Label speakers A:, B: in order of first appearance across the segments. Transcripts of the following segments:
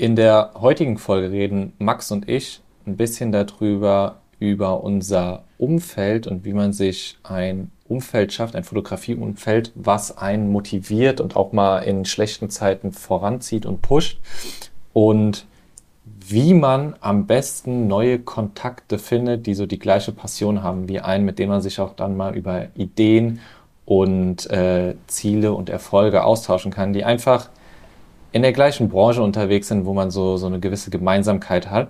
A: In der heutigen Folge reden Max und ich ein bisschen darüber, über unser Umfeld und wie man sich ein Umfeld schafft, ein Fotografieumfeld, was einen motiviert und auch mal in schlechten Zeiten voranzieht und pusht. Und wie man am besten neue Kontakte findet, die so die gleiche Passion haben wie einen, mit denen man sich auch dann mal über Ideen und äh, Ziele und Erfolge austauschen kann, die einfach in der gleichen Branche unterwegs sind, wo man so, so eine gewisse Gemeinsamkeit hat.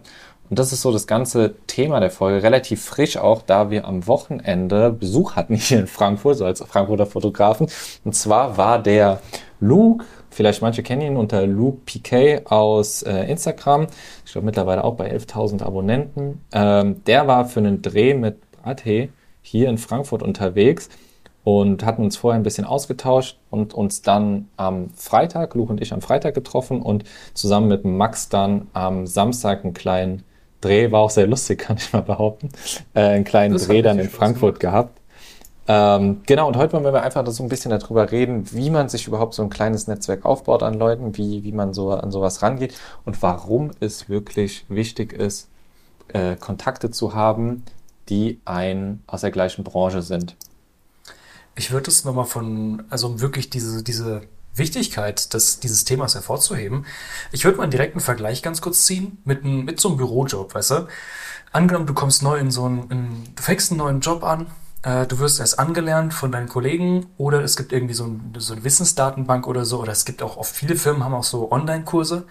A: Und das ist so das ganze Thema der Folge, relativ frisch auch, da wir am Wochenende Besuch hatten hier in Frankfurt, so als Frankfurter Fotografen. Und zwar war der Luke, vielleicht manche kennen ihn unter Luke Piquet aus äh, Instagram, ich glaube mittlerweile auch bei 11.000 Abonnenten. Ähm, der war für einen Dreh mit Brate hier in Frankfurt unterwegs und hatten uns vorher ein bisschen ausgetauscht und uns dann am Freitag, Luke und ich am Freitag getroffen und zusammen mit Max dann am Samstag einen kleinen Dreh, war auch sehr lustig, kann ich mal behaupten, äh, einen kleinen das Dreh dann in Frankfurt gehabt. Ähm, genau, und heute wollen wir einfach so ein bisschen darüber reden, wie man sich überhaupt so ein kleines Netzwerk aufbaut an Leuten, wie, wie man so an sowas rangeht und warum es wirklich wichtig ist, äh, Kontakte zu haben, die ein aus der gleichen Branche sind.
B: Ich würde es nochmal von, also um wirklich diese, diese Wichtigkeit des, dieses Themas hervorzuheben, ich würde mal einen direkten Vergleich ganz kurz ziehen mit, mit so einem Bürojob, weißt du? Angenommen, du kommst neu in so einen, in, du fängst einen neuen Job an, äh, du wirst erst angelernt von deinen Kollegen oder es gibt irgendwie so, ein, so eine Wissensdatenbank oder so, oder es gibt auch oft viele Firmen haben auch so Online-Kurse,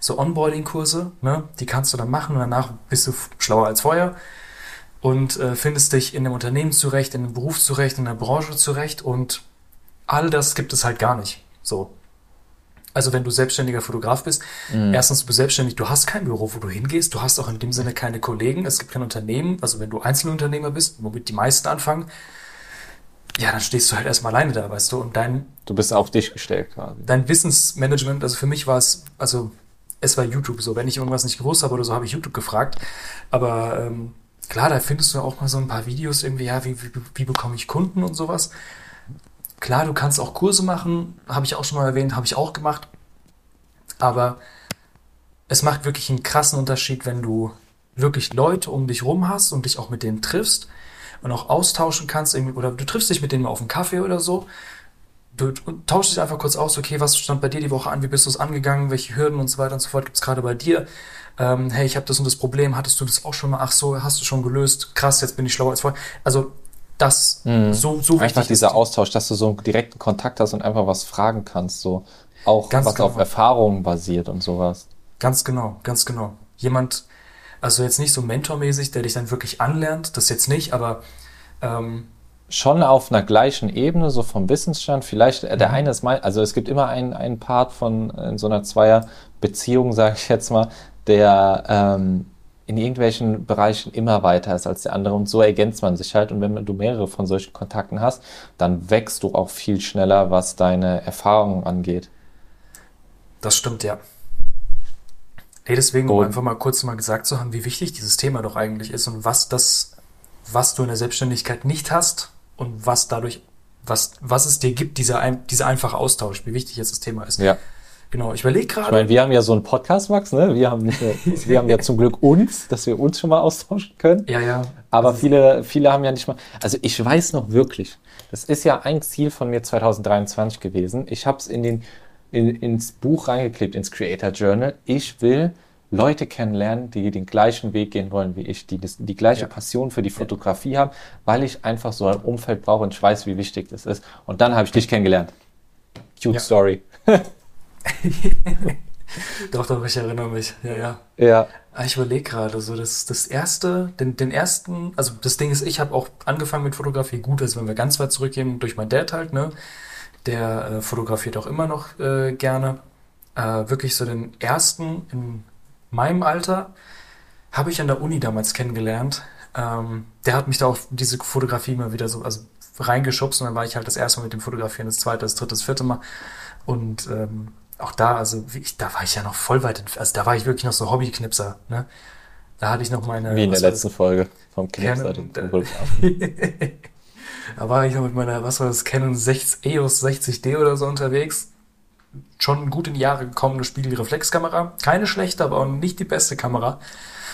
B: so Onboarding-Kurse, ne? Die kannst du dann machen und danach bist du schlauer als vorher und äh, findest dich in dem Unternehmen zurecht, in dem Beruf zurecht, in der Branche zurecht und all das gibt es halt gar nicht. So. Also wenn du selbstständiger Fotograf bist, mhm. erstens du bist selbstständig, du hast kein Büro, wo du hingehst, du hast auch in dem Sinne keine Kollegen, es gibt kein Unternehmen, also wenn du Einzelunternehmer bist, womit die meisten anfangen, ja, dann stehst du halt erstmal alleine da, weißt du, und dein...
A: Du bist auf dich gestellt quasi.
B: Dein Wissensmanagement, also für mich war es, also es war YouTube so, wenn ich irgendwas nicht gewusst habe oder so, habe ich YouTube gefragt, aber ähm, Klar, da findest du auch mal so ein paar Videos irgendwie, ja, wie, wie, wie bekomme ich Kunden und sowas. Klar, du kannst auch Kurse machen, habe ich auch schon mal erwähnt, habe ich auch gemacht. Aber es macht wirklich einen krassen Unterschied, wenn du wirklich Leute um dich rum hast und dich auch mit denen triffst und auch austauschen kannst, irgendwie, oder du triffst dich mit denen mal auf einen Kaffee oder so. Du, tauschst dich einfach kurz aus, okay, was stand bei dir die Woche an, wie bist du es angegangen, welche Hürden und so weiter und so fort gibt es gerade bei dir ähm, hey, ich habe das und das Problem, hattest du das auch schon mal? Ach so, hast du schon gelöst? Krass, jetzt bin ich schlauer als vorher. Also das
A: mhm. so so einfach dieser Austausch, dass du so einen direkten Kontakt hast und einfach was fragen kannst, so auch ganz was genau. auf Erfahrungen basiert und sowas.
B: Ganz genau, ganz genau. Jemand, also jetzt nicht so mentormäßig, der dich dann wirklich anlernt, das jetzt nicht, aber ähm,
A: schon auf einer gleichen Ebene, so vom Wissensstand. Vielleicht äh, der mhm. eine ist mal, also es gibt immer einen, einen Part von in so einer Zweierbeziehung, sage ich jetzt mal, der ähm, in irgendwelchen Bereichen immer weiter ist als der andere und so ergänzt man sich halt und wenn du mehrere von solchen Kontakten hast, dann wächst du auch viel schneller, was deine Erfahrungen angeht.
B: Das stimmt, ja. Hey, deswegen, um einfach mal kurz mal gesagt zu haben, wie wichtig dieses Thema doch eigentlich ist und was das, was du in der Selbstständigkeit nicht hast und was dadurch, was, was es dir gibt, dieser, dieser einfache Austausch, wie wichtig jetzt das Thema ist.
A: Ja.
B: Genau, ich überlege gerade.
A: Ich meine, wir haben ja so einen Podcast, Max, ne? Wir haben, wir haben ja zum Glück uns, dass wir uns schon mal austauschen können.
B: Ja, ja.
A: Aber also viele, viele haben ja nicht mal. Also ich weiß noch wirklich, das ist ja ein Ziel von mir 2023 gewesen. Ich habe es in den, in, ins Buch reingeklebt, ins Creator Journal. Ich will Leute kennenlernen, die den gleichen Weg gehen wollen wie ich, die das, die gleiche ja. Passion für die Fotografie ja. haben, weil ich einfach so ein Umfeld brauche und ich weiß, wie wichtig das ist. Und dann habe ich dich kennengelernt. Cute ja. Story.
B: doch, doch, ich erinnere mich. Ja, ja.
A: Ja.
B: Ah, ich überlege gerade, so das, das erste, den, den ersten, also das Ding ist, ich habe auch angefangen mit Fotografie. Gut, also wenn wir ganz weit zurückgehen, durch mein Dad halt, ne? Der äh, fotografiert auch immer noch äh, gerne. Äh, wirklich so den ersten in meinem Alter habe ich an der Uni damals kennengelernt. Ähm, der hat mich da auf diese Fotografie mal wieder so also reingeschubst und dann war ich halt das erste Mal mit dem Fotografieren, das zweite, das dritte, das vierte Mal. Und ähm, auch da, also ich, da war ich ja noch voll weit, also da war ich wirklich noch so Hobbyknipser, ne? Da hatte ich noch meine.
A: Wie in der letzten Folge vom Knipser.
B: Canon, da war ich noch mit meiner, was war das, Canon 6, EOS 60D oder so unterwegs. Schon gut in die Jahre gekommene Spiegelreflexkamera. Keine schlechte, aber auch nicht die beste Kamera.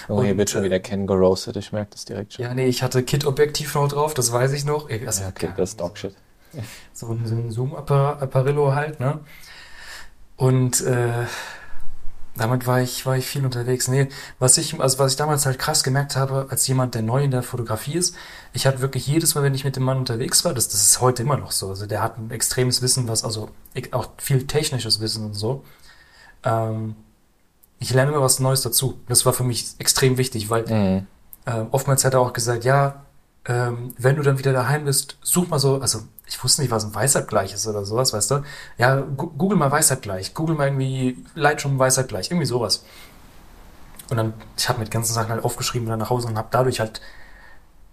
A: Oh, hier wird schon
B: äh,
A: wieder Ken gerostet, ich merke das direkt schon.
B: Ja, nee, ich hatte Kit-Objektiv noch drauf, das weiß ich noch. Also,
A: Ja, okay, das ist Dogshit.
B: so ein, so ein Zoom-Apparillo halt, ne? Und äh, damit war ich, war ich viel unterwegs. Nee, was ich, also was ich damals halt krass gemerkt habe, als jemand, der neu in der Fotografie ist, ich hatte wirklich jedes Mal, wenn ich mit dem Mann unterwegs war, das, das ist heute immer noch so. Also der hat ein extremes Wissen, was, also auch viel technisches Wissen und so. Ähm, ich lerne immer was Neues dazu. Das war für mich extrem wichtig, weil
A: Mhm.
B: ähm, oftmals hat er auch gesagt, ja, ähm, wenn du dann wieder daheim bist, such mal so, also ich wusste nicht, was ein Weißabgleich ist oder sowas, weißt du? Ja, google mal Weißabgleich, google mal irgendwie Lightroom Weißabgleich, irgendwie sowas. Und dann, ich habe mir die ganzen Sachen halt aufgeschrieben und dann nach Hause und habe dadurch halt,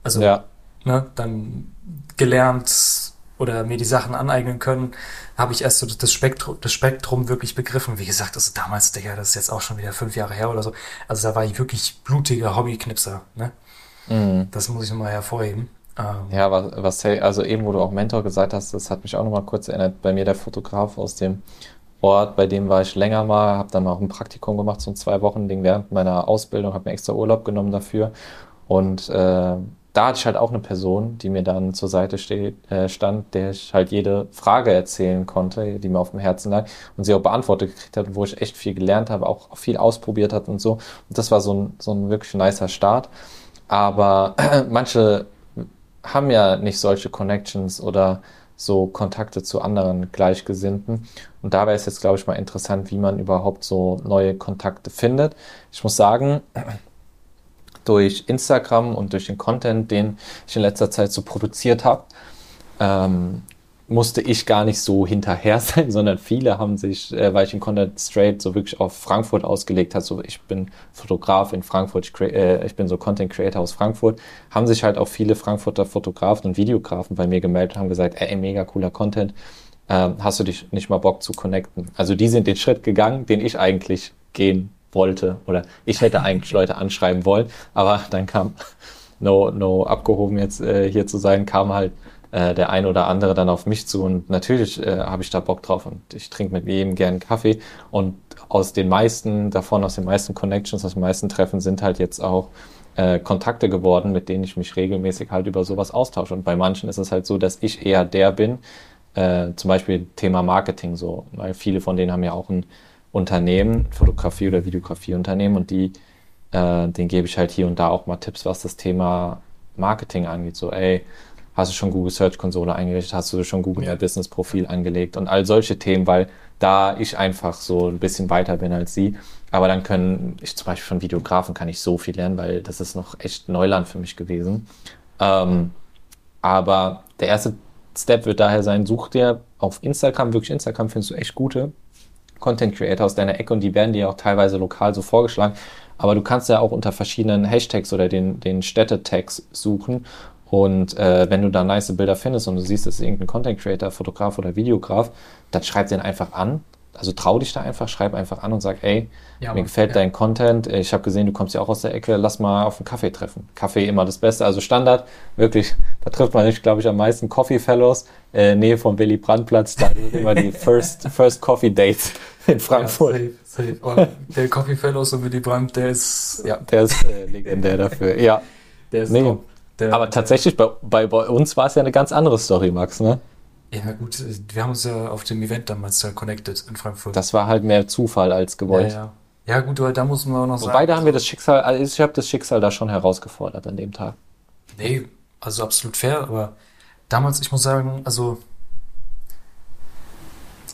B: also,
A: Ja,
B: ne, dann gelernt oder mir die Sachen aneignen können, habe ich erst so das Spektrum, das Spektrum wirklich begriffen. Wie gesagt, also damals, Digga, das ist jetzt auch schon wieder fünf Jahre her oder so. Also da war ich wirklich blutiger Hobbyknipser, ne?
A: Mhm.
B: Das muss ich nochmal hervorheben. Ähm,
A: Ja, was, was, also eben, wo du auch Mentor gesagt hast, das hat mich auch nochmal kurz erinnert. Bei mir der Fotograf aus dem Ort, bei dem war ich länger mal, habe dann auch ein Praktikum gemacht, so ein zwei Wochen Ding während meiner Ausbildung, habe mir extra Urlaub genommen dafür. Und äh, da hatte ich halt auch eine Person, die mir dann zur Seite steht, äh, stand, der ich halt jede Frage erzählen konnte, die mir auf dem Herzen lag und sie auch beantwortet gekriegt hat, wo ich echt viel gelernt habe, auch viel ausprobiert hat und so. Und das war so ein, so ein wirklich nicer Start. Aber manche haben ja nicht solche Connections oder so Kontakte zu anderen Gleichgesinnten. Und da wäre es jetzt, glaube ich, mal interessant, wie man überhaupt so neue Kontakte findet. Ich muss sagen, durch Instagram und durch den Content, den ich in letzter Zeit so produziert habe, ähm, musste ich gar nicht so hinterher sein, sondern viele haben sich, äh, weil ich den Content straight so wirklich auf Frankfurt ausgelegt habe, so ich bin Fotograf in Frankfurt, ich, äh, ich bin so Content Creator aus Frankfurt, haben sich halt auch viele Frankfurter Fotografen und Videografen bei mir gemeldet und haben gesagt, ey, mega cooler Content, ähm, hast du dich nicht mal Bock zu connecten? Also die sind den Schritt gegangen, den ich eigentlich gehen wollte oder ich hätte eigentlich Leute anschreiben wollen, aber dann kam, no, no abgehoben jetzt äh, hier zu sein, kam halt äh, der ein oder andere dann auf mich zu und natürlich äh, habe ich da Bock drauf und ich trinke mit jedem gern Kaffee und aus den meisten davon, aus den meisten Connections, aus den meisten Treffen sind halt jetzt auch äh, Kontakte geworden, mit denen ich mich regelmäßig halt über sowas austausche und bei manchen ist es halt so, dass ich eher der bin, äh, zum Beispiel Thema Marketing so, weil viele von denen haben ja auch ein Unternehmen, Fotografie- oder Videografieunternehmen und die, äh, denen gebe ich halt hier und da auch mal Tipps, was das Thema Marketing angeht. So, ey, hast du schon Google Search Konsole eingerichtet, hast du schon Google
B: Ja.
A: Business Profil angelegt und all solche Themen, weil da ich einfach so ein bisschen weiter bin als sie. Aber dann können, ich zum Beispiel von Videografen kann ich so viel lernen, weil das ist noch echt Neuland für mich gewesen. Ähm, aber der erste Step wird daher sein, such dir auf Instagram, wirklich Instagram findest du echt gute Content Creator aus deiner Ecke und die werden dir auch teilweise lokal so vorgeschlagen. Aber du kannst ja auch unter verschiedenen Hashtags oder den, den Städtetags suchen. Und äh, wenn du da nice Bilder findest und du siehst, das ist irgendein Content Creator, Fotograf oder Videograf, dann schreib den einfach an. Also trau dich da einfach, schreib einfach an und sag, ey,
B: Ja,
A: mir gefällt
B: ja.
A: dein Content. Ich habe gesehen, du kommst ja auch aus der Ecke, lass mal auf einen Kaffee treffen. Kaffee immer das Beste, also Standard, wirklich, da trifft man sich, glaube ich, am meisten Coffee Fellows, äh, Nähe vom Willy Brandt-Platz, da sind immer die First, First Coffee Dates in Frankfurt.
B: Ja, safe, safe. Oh, der Coffee Fellows und Willy Brandt, der ist, ja,
A: Der ist äh, legendär dafür, ja.
B: der ist
A: Nee.
B: top. Der,
A: Aber tatsächlich, bei, bei, bei uns war es ja eine ganz andere Story, Max, ne?
B: Ja, gut, wir haben uns ja auf dem Event damals ja connected in Frankfurt.
A: Das war halt mehr Zufall als
B: ja,
A: gewollt.
B: ja. ja, gut, aber da muss man auch noch
A: Wobei,
B: sagen.
A: da haben wir das Schicksal, also ich habe das Schicksal da schon herausgefordert an dem Tag.
B: Nee, also absolut fair, aber damals, ich muss sagen, also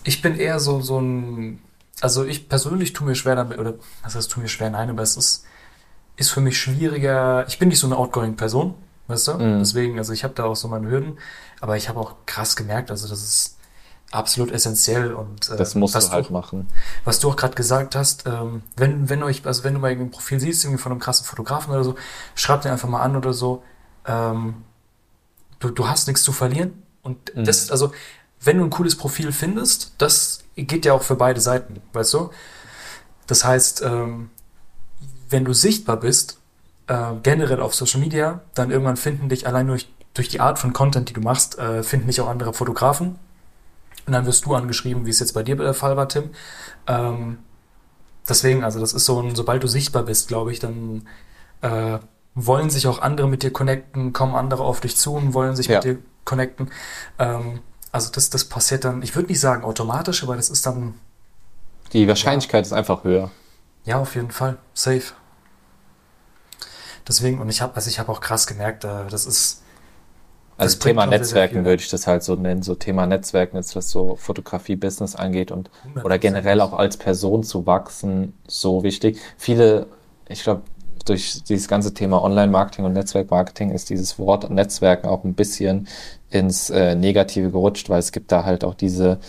B: ich bin eher so, so ein, also ich persönlich tue mir schwer damit, oder was heißt, tue mir schwer, nein, aber es ist, ist für mich schwieriger, ich bin nicht so eine outgoing Person, weißt du?
A: Mhm.
B: Deswegen, also ich habe da auch so meine Hürden, aber ich habe auch krass gemerkt, also das ist absolut essentiell und äh,
A: Das musst du halt machen.
B: was du auch gerade gesagt hast, ähm, wenn, wenn euch, also wenn du mal irgendwie ein Profil siehst, irgendwie von einem krassen Fotografen oder so, schreib den einfach mal an oder so. Ähm, du, du hast nichts zu verlieren. Und
A: Mhm.
B: das, also, wenn du ein cooles Profil findest, das geht ja auch für beide Seiten, weißt du? Das heißt, ähm, wenn du sichtbar bist, äh, generell auf Social Media, dann irgendwann finden dich allein durch, durch die Art von Content, die du machst, äh, finden dich auch andere Fotografen. Und dann wirst du angeschrieben, wie es jetzt bei dir der Fall war, Tim. Ähm, deswegen, also das ist so ein, sobald du sichtbar bist, glaube ich, dann äh, wollen sich auch andere mit dir connecten, kommen andere auf dich zu und wollen sich
A: Ja.
B: mit dir connecten. Ähm, also das, das passiert dann, ich würde nicht sagen automatisch, aber das ist dann,
A: Die Wahrscheinlichkeit ist einfach höher.
B: ja, auf jeden Fall, safe. Deswegen, und ich habe, also ich habe auch krass gemerkt, äh, das ist,
A: Also
B: Das bringt
A: Thema Netzwerken würde ich das halt so nennen, so Thema Netzwerken ist was so Fotografie-Business angeht und
B: 100%.
A: oder generell auch als Person zu wachsen, so wichtig. Viele, ich glaube, durch dieses ganze Thema Online-Marketing und Netzwerk-Marketing ist dieses Wort Netzwerken auch ein bisschen ins äh, Negative gerutscht, weil es gibt da halt auch diese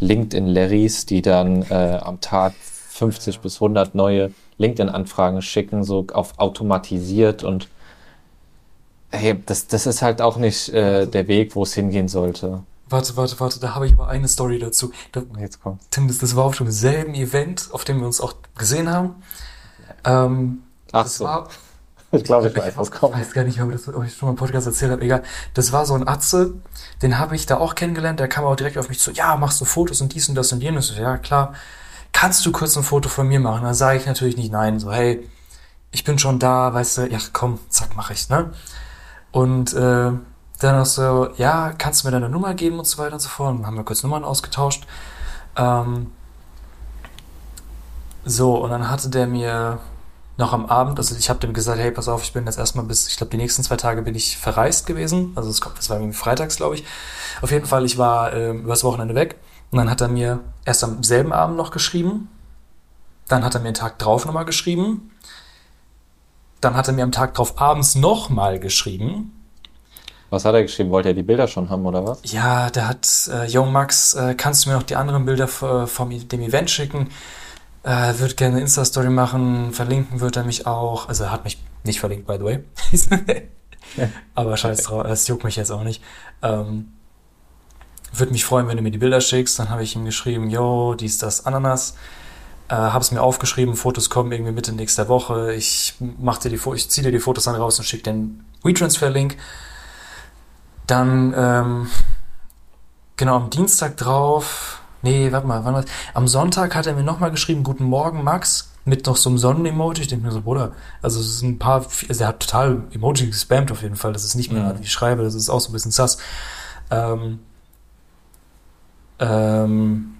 A: LinkedIn-Larrys, die dann äh, am Tag 50 bis 100 neue LinkedIn-Anfragen schicken, so auf automatisiert und hey, das, das ist halt auch nicht äh, der Weg, wo es hingehen sollte.
B: warte, warte, warte, da habe ich aber eine Story dazu. Da,
A: Jetzt kommt.
B: Tim, das, das war auf dem selben Event, auf dem wir uns auch gesehen haben. Ähm,
A: Ach so,
B: war,
A: ich glaube, ich weiß, was
B: Ich
A: kommt.
B: weiß gar nicht, ob ich das ob ich schon mal im Podcast erzählt habe. Egal. Das war so ein Atze, den habe ich da auch kennengelernt. Der kam auch direkt auf mich zu. Ja, machst du Fotos und dies und das und jenes? Ich Ja, klar. Kannst du kurz ein Foto von mir machen? Dann sage ich natürlich nicht nein. So, hey, ich bin schon da, weißt du. Ja, komm, zack, mache ich, ne? Und äh, dann auch so, ja, kannst du mir deine Nummer geben und so weiter und so fort. Und dann haben wir kurz Nummern ausgetauscht. Ähm, so, und dann hatte der mir noch am Abend, also ich habe dem gesagt, hey, pass auf, ich bin jetzt erstmal bis, ich glaube, die nächsten zwei Tage bin ich verreist gewesen. Also es kommt, das war irgendwie freitags, glaube ich. Auf jeden Fall, ich war ähm, übers Wochenende weg. Und dann hat er mir erst am selben Abend noch geschrieben. Dann hat er mir einen Tag drauf nochmal geschrieben. Dann hat er mir am Tag drauf abends nochmal geschrieben.
A: Was hat er geschrieben? Wollte er die Bilder schon haben oder was?
B: Ja, der hat, äh, Yo Max, äh, kannst du mir noch die anderen Bilder vom dem Event schicken? Äh, wird gerne eine Insta-Story machen, verlinken wird er mich auch. Also er hat mich nicht verlinkt, by the way. Aber scheiß drauf, das juckt mich jetzt auch nicht. Ähm, würde mich freuen, wenn du mir die Bilder schickst. Dann habe ich ihm geschrieben, yo, dies, das, Ananas. Äh, habe es mir aufgeschrieben, Fotos kommen irgendwie Mitte nächster Woche. Ich mach dir die, ich ziehe dir die Fotos dann raus und schicke den WeTransfer-Link. Dann, ähm, genau, am Dienstag drauf. Nee, warte mal, wann war das? Am Sonntag hat er mir nochmal geschrieben, Guten Morgen, Max, mit noch so einem Sonnen-Emoji. Ich denke mir so, Bruder, also es sind ein paar, also er hat total Emoji gespammt auf jeden Fall. Das ist nicht mehr,
A: Mhm.
B: wie ich schreibe, das ist auch so ein bisschen sass. Ähm, ähm,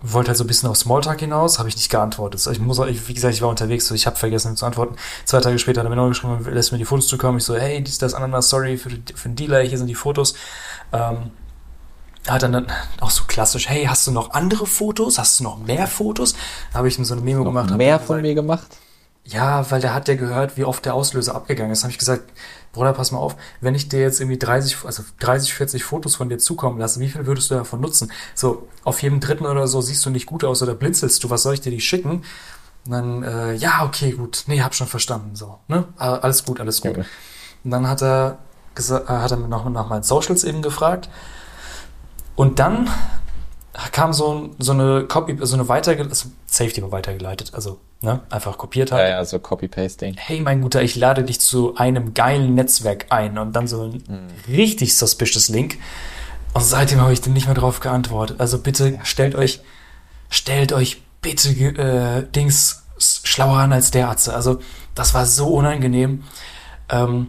B: wollte halt so ein bisschen auf Smalltalk hinaus, habe ich nicht geantwortet. Ich muss, wie gesagt, ich war unterwegs, so ich habe vergessen zu antworten. Zwei Tage später hat er mir noch geschrieben, lässt mir die Fotos zukommen. Ich so, hey, dies, das, Ananas, sorry für, für den Delay, hier sind die Fotos. Ähm, hat dann, dann auch so klassisch, hey, hast du noch andere Fotos? Hast du noch mehr Fotos? Da habe ich ihm so eine Memo gemacht.
A: mehr von
B: gesagt,
A: mir gemacht?
B: Ja, weil der hat ja gehört, wie oft der Auslöser abgegangen ist. Habe ich gesagt, Bruder, pass mal auf, wenn ich dir jetzt irgendwie 30, also 30, 40 Fotos von dir zukommen lasse, wie viel würdest du davon nutzen? So, auf jedem dritten oder so siehst du nicht gut aus oder blinzelst du, was soll ich dir die schicken? Und dann, äh, ja, okay, gut, nee, hab schon verstanden, so, ne? Alles gut, alles gut.
A: Ja.
B: Und dann hat er gesagt, hat er noch nach meinen Socials eben gefragt. Und dann kam so, so eine Copy, so eine weitergeleitet, also Safety war weitergeleitet, also, ne, einfach kopiert hat
A: Ja, ja, so Copy-Pasting.
B: hey mein Guter, ich lade dich zu einem geilen Netzwerk ein und dann so ein richtig suspicious Link. Und seitdem habe ich dem nicht mehr drauf geantwortet. Also bitte stellt euch, stellt euch bitte äh, Dings schlauer an als der Atze. Also das war so unangenehm. Ähm,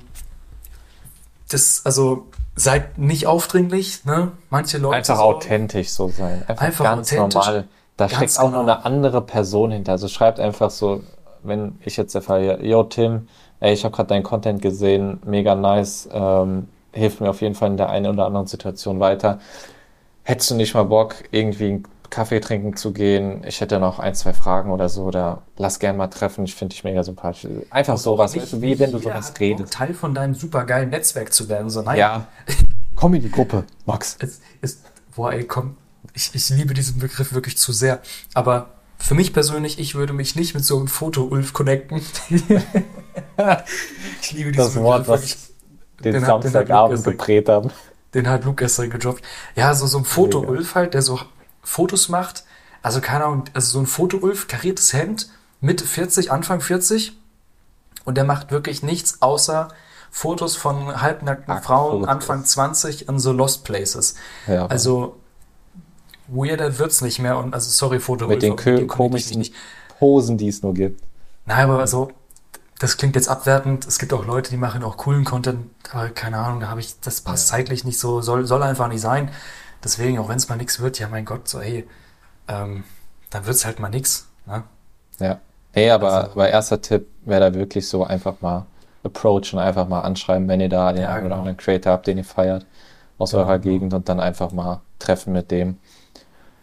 B: das, also seid nicht aufdringlich, ne? Manche Leute
A: Einfach
B: so-
A: authentisch so sein. Einfach,
B: Einfach
A: ganz
B: authentisch.
A: normal. Da
B: Ganz
A: steckt auch noch
B: genau.
A: eine andere Person hinter. Also schreibt einfach so, wenn ich jetzt der Fall hier, yo Tim, ey, ich habe gerade deinen Content gesehen, mega nice, ähm, hilft mir auf jeden Fall in der einen oder anderen Situation weiter. Hättest du nicht mal Bock, irgendwie einen Kaffee trinken zu gehen? Ich hätte noch ein, zwei Fragen oder so, oder lass gern mal treffen, ich finde dich mega sympathisch. Einfach sowas,
B: Nicht-
A: wie wenn du sowas redest.
B: Teil von deinem supergeilen Netzwerk zu werden. So, nein,
A: Ja, komm in die Gruppe, Max.
B: Es ist, boah, ey, komm, ich, ich liebe diesen Begriff wirklich zu sehr. Aber für mich persönlich, ich würde mich nicht mit so einem Foto-Ulf connecten. ich liebe diesen
A: Das Wort, was den,
B: Den
A: Samstagabend geprägt haben.
B: Den hat Luke gestern gedroppt. Ja, so, so ein Foto-Ulf halt, der so Fotos macht. Also keine Ahnung, also so ein Foto-Ulf, kariertes Hemd, Mitte 40, Anfang 40. Und der macht wirklich nichts außer Fotos von halbnackten
A: Ach,
B: Frauen,
A: Fotos.
B: Anfang 20 an so Lost Places.
A: Ja,
B: Also weirder wird's nicht mehr. Und also sorry, Foto
A: Mit den
B: Ulfa,
A: komischen Posen, die es nur gibt.
B: Nein, aber so, das klingt jetzt abwertend. Es gibt auch Leute, die machen auch coolen Content, aber keine Ahnung, da habe ich, das passt ja. zeitlich nicht so, soll, soll einfach nicht sein. Deswegen, auch wenn es mal nichts wird, ja mein Gott, so hey, ähm, dann wird's halt mal nichts. Ne?
A: Ja. Hey, aber, also, aber erster Tipp wäre da wirklich so einfach mal approachen, einfach mal anschreiben, wenn ihr da den ja, einen oder genau. anderen Creator habt, den ihr feiert aus ja, eurer genau. Gegend und dann einfach mal treffen mit dem.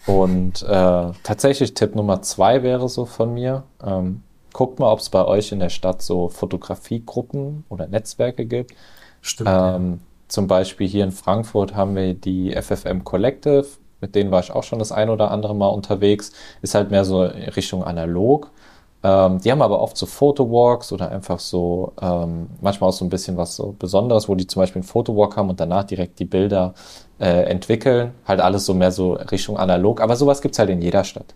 A: Und äh, tatsächlich Tipp Nummer zwei wäre so von mir. Ähm, guckt mal, ob es bei euch in der Stadt so Fotografiegruppen oder Netzwerke gibt. Stimmt. Ähm, ja. Zum Beispiel hier in Frankfurt haben wir die FFM Collective. Mit denen war ich auch schon das ein oder andere Mal unterwegs. Ist halt mehr so Richtung analog. Ähm, die haben aber oft so Photowalks oder einfach so, ähm, manchmal auch so ein bisschen was so Besonderes, wo die zum Beispiel einen Photowalk haben und danach direkt die Bilder äh, entwickeln. Halt alles so mehr so Richtung analog. Aber sowas gibt's halt in jeder Stadt.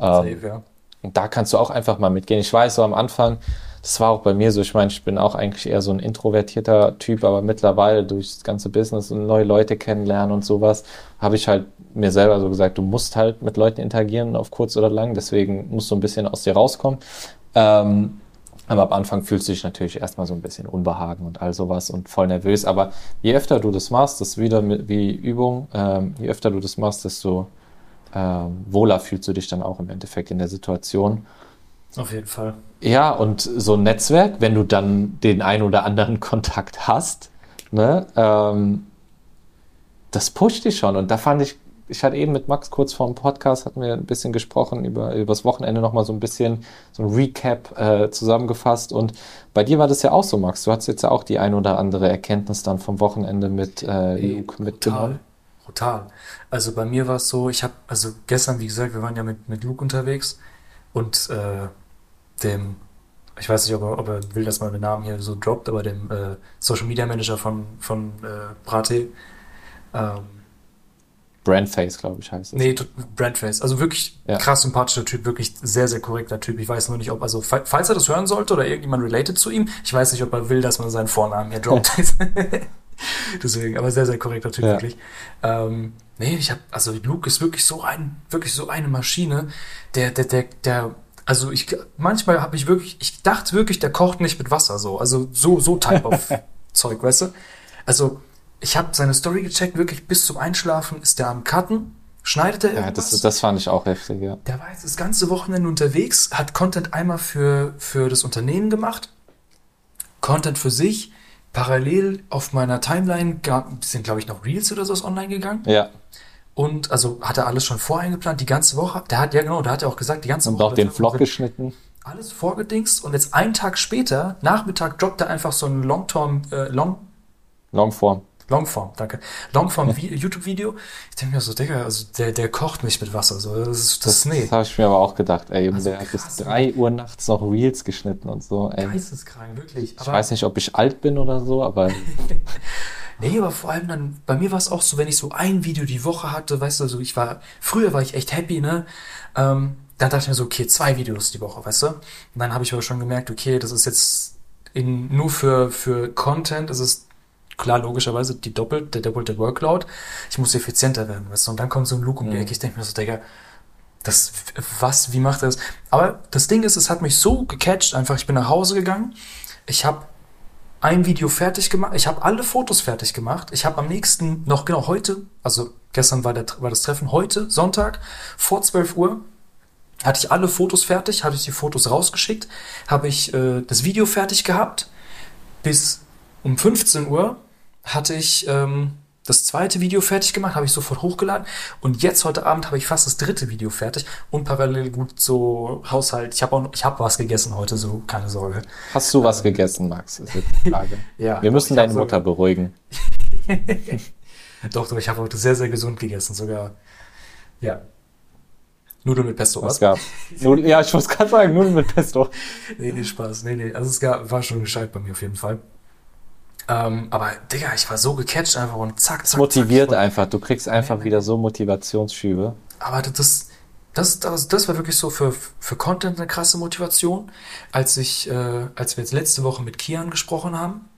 A: Ähm, Safe, ja. Und da kannst du auch einfach mal mitgehen. Ich weiß, so am Anfang, das war auch bei mir so, ich meine, ich bin auch eigentlich eher so ein introvertierter Typ, aber mittlerweile durch das ganze Business und neue Leute kennenlernen und sowas, habe ich halt mir selber so gesagt, du musst halt mit Leuten interagieren, auf kurz oder lang, deswegen musst du ein bisschen aus dir rauskommen. Ähm, aber am Anfang fühlst du dich natürlich erstmal so ein bisschen Unbehagen und all sowas und voll nervös. Aber je öfter du das machst, das ist wieder wie Übung, ähm, je öfter du das machst, desto ähm, wohler fühlst du dich dann auch im Endeffekt in der Situation.
B: Auf jeden Fall.
A: Ja, und so ein Netzwerk, wenn du dann den ein oder anderen Kontakt hast, ne, ähm, das pusht dich schon. Und da fand ich, ich hatte eben mit Max kurz vor dem Podcast, hatten wir ein bisschen gesprochen, über, über das Wochenende nochmal so ein bisschen so ein Recap äh, zusammengefasst. Und bei dir war das ja auch so, Max. Du hattest jetzt ja auch die ein oder andere Erkenntnis dann vom Wochenende mit äh, Luke mitgenommen.
B: Brutal. Also bei mir war es so, ich habe, also gestern, wie gesagt, wir waren ja mit, mit Luke unterwegs und äh, dem, ich weiß nicht, ob er, ob er will, dass man den Namen hier so droppt, aber dem äh, Social Media Manager von, von äh, Brate. Ähm,
A: Brandface, glaube ich, heißt es.
B: Nee, Brandface. Also wirklich ja. krass sympathischer Typ, wirklich sehr, sehr korrekter Typ. Ich weiß nur nicht, ob, also falls er das hören sollte oder irgendjemand related zu ihm, ich weiß nicht, ob er will, dass man seinen Vornamen hier droppt. Deswegen, aber sehr, sehr korrekter Typ, ja. wirklich. Ähm, nee, ich habe, also Luke ist wirklich so ein, wirklich so eine Maschine, der, der, der, der also ich manchmal habe ich wirklich, ich dachte wirklich, der kocht nicht mit Wasser so, also so so Type of Zeug, weißt du? Also ich habe seine Story gecheckt, wirklich bis zum Einschlafen ist der am Cutten, schneidet er
A: irgendwas. Ja, das, das fand ich auch heftig, ja.
B: Der war jetzt das ganze Wochenende unterwegs, hat Content einmal für für das Unternehmen gemacht, Content für sich. Parallel auf meiner Timeline sind, glaube ich, noch Reels oder so online gegangen.
A: Ja.
B: Und also hat er alles schon voreingeplant, die ganze Woche. Der hat, ja genau, der hat ja auch gesagt, die ganze
A: und
B: Woche.
A: Und auch den Vlog geschnitten.
B: Alles vorgedingst und jetzt einen Tag später, Nachmittag, droppt er einfach so ein Long-Term, äh, Long...
A: Longform.
B: Longform, danke. Longform YouTube-Video. Ich denke mir so, Digga, also der, der kocht nicht mit Wasser. So, das ist, das,
A: das nee. Das habe ich mir aber auch gedacht, ey. Also der hat bis drei Uhr nachts noch Reels geschnitten und so. Ey.
B: Geisteskrank, wirklich.
A: Ich weiß nicht, ob ich alt bin oder so, aber
B: Nee, aber vor allem dann, bei mir war es auch so, wenn ich so ein Video die Woche hatte, weißt du, so ich war, früher war ich echt happy, ne? Ähm, dann dachte ich mir so, okay, zwei Videos die Woche, weißt du? Und dann habe ich aber schon gemerkt, okay, das ist jetzt in, nur für, für Content, das ist klar, logischerweise die doppelt, der doppelte Workload. Ich muss effizienter werden, weißt du? Und dann kommt so ein Luke um die mhm. Ecke, ich denke mir so, Digga, das, was, wie macht er das? Aber das Ding ist, es hat mich so gecatcht, einfach, ich bin nach Hause gegangen, ich habe ein Video fertig gemacht. Ich habe alle Fotos fertig gemacht. Ich habe am nächsten, noch genau heute, also gestern war, der, war das Treffen, heute, Sonntag, vor 12 Uhr, hatte ich alle Fotos fertig, habe ich die Fotos rausgeschickt, habe ich äh, das Video fertig gehabt. Bis um 15 Uhr hatte ich ähm, das zweite Video fertig gemacht, habe ich sofort hochgeladen. Und jetzt heute Abend habe ich fast das dritte Video fertig und parallel gut so Haushalt. Ich habe auch, ich habe was gegessen heute, so keine Sorge.
A: Hast du was ähm, gegessen, Max? Ist jetzt die Frage. ja. Wir müssen deine Mutter beruhigen.
B: doch, doch, ich habe heute sehr, sehr gesund gegessen, sogar. Ja. Nudeln mit Pesto,
A: was? was? gab? Ja, ich muss gerade sagen, Nudeln mit Pesto.
B: nee, nee, Spaß. Nee, nee. Also es gab, war schon gescheit bei mir auf jeden Fall. Ähm, aber Digga, ich war so gecatcht einfach und zack, zack.
A: Motiviert zack, einfach. Du kriegst einfach nee, wieder so Motivationsschübe.
B: Aber das, das, das, das war wirklich so für, für Content eine krasse Motivation. Als ich, äh, als wir jetzt letzte Woche mit Kian gesprochen haben,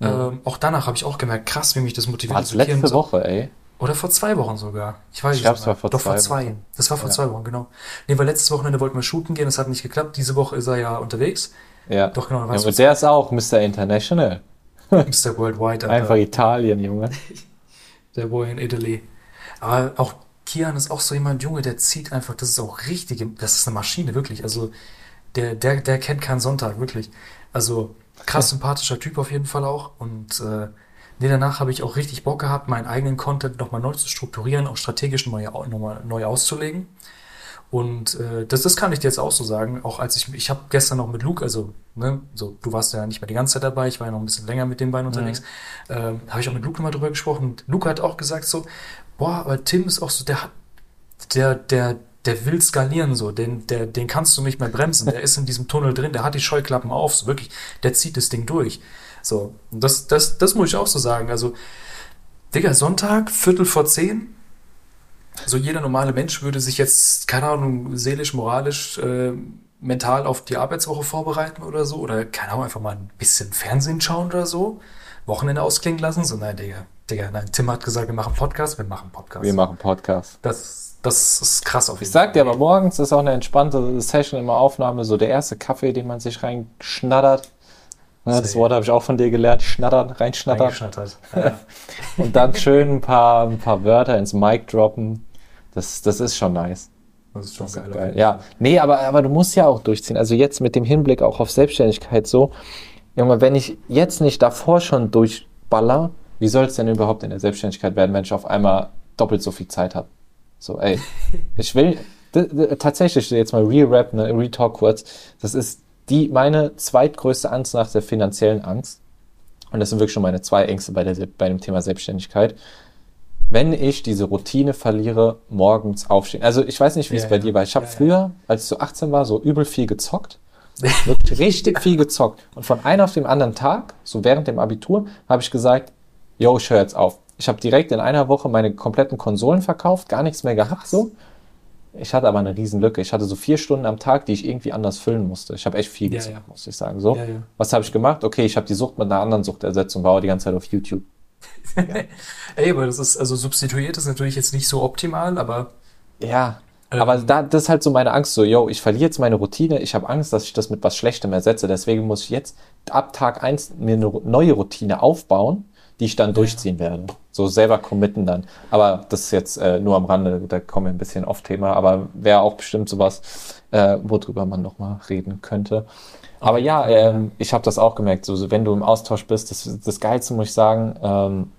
B: mhm. ähm, auch danach habe ich auch gemerkt, krass, wie mich das motiviert.
A: Das letzte Kian, Woche, ey.
B: Oder vor zwei Wochen sogar. Ich weiß
A: Ich glaube,
B: nicht
A: war vor
B: Doch,
A: zwei
B: vor zwei.
A: Wochen.
B: Das war vor
A: Ja.
B: zwei Wochen, genau. Nee, weil letztes Wochenende wollten wir shooten gehen, das hat nicht geklappt. Diese Woche ist er ja unterwegs.
A: Ja.
B: Doch, genau,
A: Ja, aber der ist auch Mr. International.
B: Mr. Worldwide, Alter.
A: Einfach Italien, Junge.
B: Der Boy in Italy. Aber auch Kian ist auch so jemand, Junge, der zieht einfach, das ist auch richtig, das ist eine Maschine, wirklich. Also, der, der, der kennt keinen Sonntag, wirklich. Also, krass sympathischer Typ auf jeden Fall auch. Und äh, nee, danach habe ich auch richtig Bock gehabt, meinen eigenen Content nochmal neu zu strukturieren, auch strategisch nochmal neu auszulegen. Und äh, das, das kann ich dir jetzt auch so sagen. Auch als ich, ich habe gestern noch mit Luke, also, ne, so, du warst ja nicht mehr die ganze Zeit dabei, ich war ja noch ein bisschen länger mit den beiden unterwegs, ähm, habe ich auch mit Luke nochmal drüber gesprochen. Und Luke hat auch gesagt so, boah, aber Tim ist auch so, der hat, der, der, der will skalieren so, den, der, den kannst du nicht mehr bremsen. Der ist in diesem Tunnel drin, der hat die Scheuklappen auf, so wirklich, der zieht das Ding durch. So, und das, das, das muss ich auch so sagen. Also, Digga, Sonntag, Viertel vor zehn, so jeder normale Mensch würde sich jetzt, keine Ahnung, seelisch, moralisch, äh, mental auf die Arbeitswoche vorbereiten oder so. Oder, keine Ahnung, einfach mal ein bisschen Fernsehen schauen oder so. Wochenende ausklingen lassen. So, nein, Digga, Digga, nein. Tim hat gesagt, wir machen Podcast, wir machen Podcast.
A: Wir machen Podcast.
B: Das, das ist krass auf jeden
A: Ich sag dir aber, morgens ist auch eine entspannte Session, immer Aufnahme, so der erste Kaffee, den man sich reinschnattert. Ne, das. Wort habe ich auch von dir gelernt, schnattern, reinschnattern.
B: Ja.
A: Und dann schön ein paar, ein paar Wörter ins Mic droppen. Das, das ist schon nice.
B: Das ist schon
A: Das ist
B: geil.
A: geil. Ja, nee, aber, aber du musst ja auch durchziehen. Also jetzt mit dem Hinblick auch auf Selbstständigkeit so. Junge, wenn ich jetzt nicht davor schon durchballer, wie soll es denn überhaupt in der Selbstständigkeit werden, wenn ich auf einmal doppelt so viel Zeit habe? So, ey, ich will tatsächlich jetzt mal Re-Rap, ne, Re-Talk kurz. Das ist die, meine zweitgrößte Angst nach der finanziellen Angst. Und das sind wirklich schon meine zwei Ängste bei, der, bei dem Thema Selbstständigkeit. Wenn ich diese Routine verliere, morgens aufstehen. Also ich weiß nicht, wie
B: Ja,
A: es bei
B: ja.
A: dir war. Ich habe
B: ja.
A: früher, als ich so 18 war, so übel viel gezockt. Wirklich richtig viel gezockt. Und von einem auf den anderen Tag, so während dem Abitur, habe ich gesagt, yo, ich höre jetzt auf. Ich habe direkt in einer Woche meine kompletten Konsolen verkauft, gar nichts mehr gehabt so. Ich hatte aber eine riesen Lücke. Ich hatte so vier Stunden am Tag, die ich irgendwie anders füllen musste. Ich habe echt viel
B: Ja,
A: gezockt,
B: ja.
A: muss ich sagen. So.
B: Ja, ja.
A: Was habe ich gemacht? Okay, ich habe die Sucht mit einer anderen Sucht ersetzt und war die ganze Zeit auf YouTube.
B: Ey, aber das ist, also substituiert ist natürlich jetzt nicht so optimal, aber
A: Ja,
B: Ähm.
A: aber da, das ist halt so meine Angst, so, yo, ich verliere jetzt meine Routine, ich habe Angst, dass ich das mit was Schlechtem ersetze, deswegen muss ich jetzt ab Tag eins mir eine neue Routine aufbauen, die ich dann durchziehen werde. So selber committen dann. Aber das ist jetzt äh, nur am Rande, da kommen wir ein bisschen off Thema, aber wäre auch bestimmt sowas, äh, worüber man nochmal reden könnte. Aber ja, ähm, ich habe das auch gemerkt, so, wenn du im Austausch bist, das, das Geilste muss ich sagen, ähm,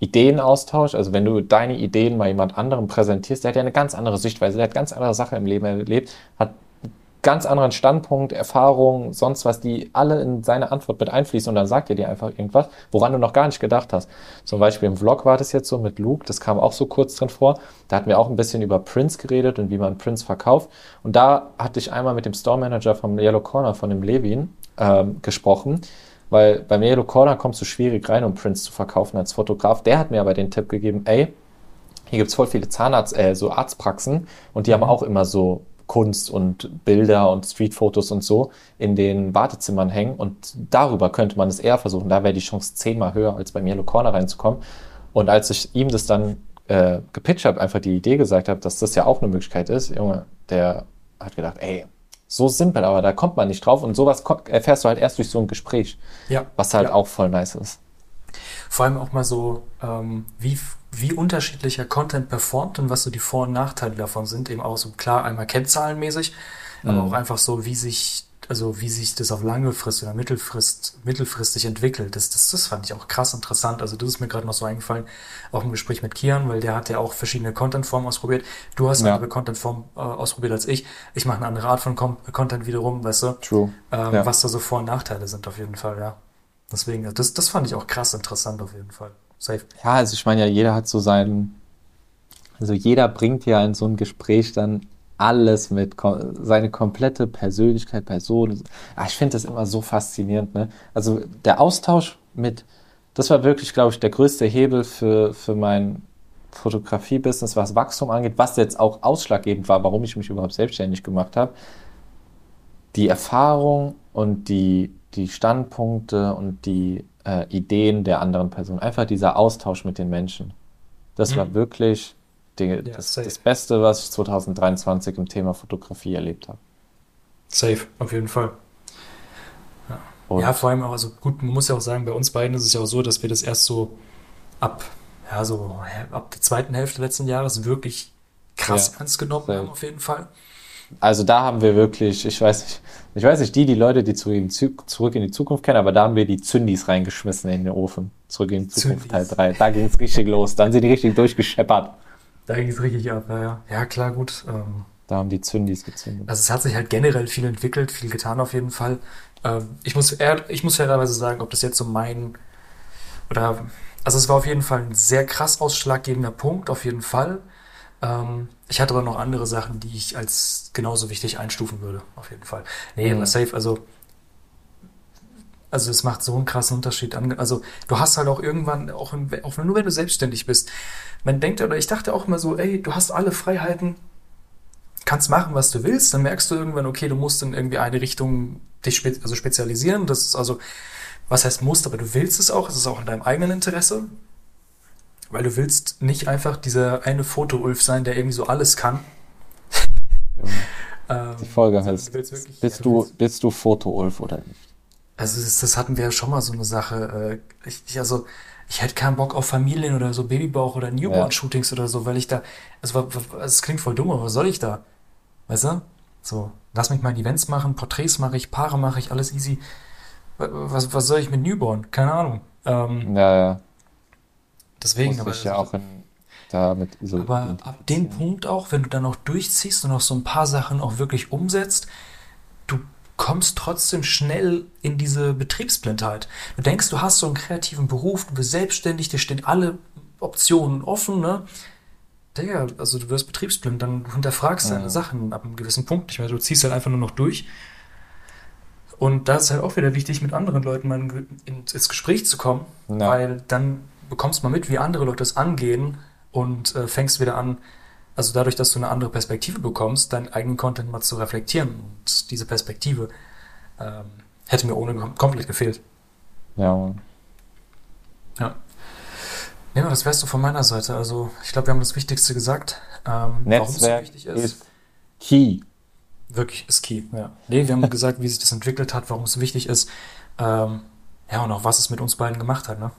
A: Ideenaustausch, also wenn du deine Ideen mal jemand anderem präsentierst, der hat ja eine ganz andere Sichtweise, der hat ganz andere Sachen im Leben erlebt, hat ganz anderen Standpunkt, Erfahrung, sonst was, die alle in seine Antwort mit einfließen und dann sagt er dir einfach irgendwas, woran du noch gar nicht gedacht hast. Zum Beispiel im Vlog war das jetzt so mit Luke, das kam auch so kurz drin vor, da hatten wir auch ein bisschen über Prince geredet und wie man Prince verkauft und da hatte ich einmal mit dem Store Manager vom Yellow Corner, von dem Levin, ähm, gesprochen, weil beim Yellow Corner kommst du schwierig rein, um Prints zu verkaufen als Fotograf. Der hat mir aber den Tipp gegeben, ey, hier gibt's voll viele Zahnarzt, äh, so Arztpraxen und die haben auch immer so Kunst und Bilder und Streetfotos und so in den Wartezimmern hängen und darüber könnte man es eher versuchen. Da wäre die Chance zehnmal höher, als beim Yellow Corner reinzukommen. Und als ich ihm das dann äh, gepitcht habe, einfach die Idee gesagt habe, dass das ja auch eine Möglichkeit ist, Junge, der hat gedacht, ey, so simpel, aber da kommt man nicht drauf und sowas erfährst du halt erst durch so ein Gespräch,
B: ja.
A: was halt
B: ja.
A: auch voll nice ist.
B: Vor allem auch mal so, ähm, wie, wie unterschiedlicher Content performt und was so die Vor- und Nachteile davon sind. Eben auch so klar einmal kennzahlenmäßig, aber auch einfach so, wie sich, also wie sich das auf lange Frist oder Mittelfrist, mittelfristig entwickelt. Das, das, das fand ich auch krass interessant. Also das ist mir gerade noch so eingefallen, auch im Gespräch mit Kian, weil der hat ja auch verschiedene Contentformen ausprobiert. Du hast eine
A: Ja.
B: andere Contentform äh, ausprobiert als ich. Ich mache eine andere Art von Com Content wiederum, weißt du?
A: True.
B: Ähm,
A: Ja.
B: Was da so Vor- und Nachteile sind auf jeden Fall, ja. Deswegen, das, das fand ich auch krass interessant auf jeden Fall. Safe.
A: Ja, also ich meine ja, jeder hat so seinen, also jeder bringt ja in so ein Gespräch dann alles mit, seine komplette Persönlichkeit, Person. Ah, ich finde das immer so faszinierend, ne? Also der Austausch mit, das war wirklich, glaube ich, der größte Hebel für, für mein Fotografie-Business, was Wachstum angeht, was jetzt auch ausschlaggebend war, warum ich mich überhaupt selbstständig gemacht habe. Die Erfahrung und die, die Standpunkte und die äh, Ideen der anderen Person. Einfach dieser Austausch mit den Menschen. Das war wirklich die, das,
B: safe.
A: das Beste, was ich 2023 im Thema Fotografie erlebt habe.
B: Safe, auf jeden Fall.
A: Und
B: Ja, vor allem auch, also gut, man muss ja auch sagen, bei uns beiden ist es ja auch so, dass wir das erst so ab, ja, so ab der zweiten Hälfte letzten Jahres wirklich krass
A: Ja,
B: ernst genommen
A: safe.
B: haben, auf jeden Fall.
A: Also da haben wir wirklich, ich weiß nicht, ich weiß nicht, die, die Leute, die zurück in, Zu- zurück in die Zukunft kennen, aber da haben wir die Zündis reingeschmissen in den Ofen. Zurück in die Zukunft Teil
B: Zündis.
A: 3. Da ging es richtig los. Dann sind die richtig durchgescheppert.
B: Da ging es richtig ab, ja, ja. Ja, klar, gut. Ähm,
A: Da haben die Zündis gezündet.
B: also es hat sich halt generell viel entwickelt, viel getan auf jeden Fall. Ähm, ich muss, ehr- ich muss fairerweise sagen, ob das jetzt so mein, oder, also es war auf jeden Fall ein sehr krass ausschlaggebender Punkt, auf jeden Fall. Ähm, ich hatte aber noch andere Sachen, die ich als genauso wichtig einstufen würde, auf jeden Fall. Nee,
A: Mhm.
B: safe, also, also es macht so einen krassen Unterschied an. Also du hast halt auch irgendwann, auch, in, auch nur wenn du selbstständig bist, man denkt, oder ich dachte auch immer so, ey, du hast alle Freiheiten, kannst machen, was du willst, dann merkst du irgendwann, okay, du musst in irgendwie eine Richtung dich spe also spezialisieren. Das ist also, was heißt musst, aber du willst es auch, es ist auch in deinem eigenen Interesse. Weil du willst nicht einfach dieser eine Foto-Ulf sein, der irgendwie so alles kann. Ähm,
A: Die Folge heißt,
B: du wirklich-
A: bist
B: ja,
A: du,
B: willst-
A: bist du Foto-Ulf oder nicht?
B: Also das, das hatten wir ja schon mal so eine Sache. äh, Ich, ich, also ich hätte keinen Bock auf Familien oder so Babybauch oder Newborn-Shootings oder so, weil ich da, also es klingt voll dumm, aber was soll ich da? Weißt du? So, lass mich mal Events machen, Porträts mache ich, Paare mache ich, alles easy. Wa- Was, was soll ich mit Newborn? Keine Ahnung. Ähm,
A: Ja, ja.
B: Deswegen,
A: Muss
B: aber,
A: ich ja auch in, damit so
B: aber ab dem. Punkt auch, wenn du dann auch durchziehst und auch so ein paar Sachen auch wirklich umsetzt, du kommst trotzdem schnell in diese Betriebsblindheit. Du denkst, du hast so einen kreativen Beruf, du bist selbstständig, dir stehen alle Optionen offen, ne? Digga, also du wirst betriebsblind, dann du hinterfragst deine
A: Ja.
B: Sachen ab einem gewissen Punkt nicht mehr. Du ziehst halt einfach nur noch durch. Und da ist halt auch wieder wichtig, mit anderen Leuten mal in, in, ins Gespräch zu kommen,
A: Ja.
B: weil dann bekommst mal mit, wie andere Leute es angehen und äh, fängst wieder an, also dadurch, dass du eine andere Perspektive bekommst, deinen eigenen Content mal zu reflektieren. Und diese Perspektive ähm, hätte mir ohne kom komplett gefehlt.
A: Ja.
B: Ja. Ja, das wärst du von meiner Seite. Also ich glaube, wir haben das Wichtigste gesagt. Ähm, warum es so
A: Netzwerk
B: wichtig ist.
A: ist key.
B: Wirklich ist key, ja. Nee, wir haben gesagt, wie sich das entwickelt hat, warum es wichtig ist. Ähm, ja, und auch was es mit uns beiden gemacht hat, ne?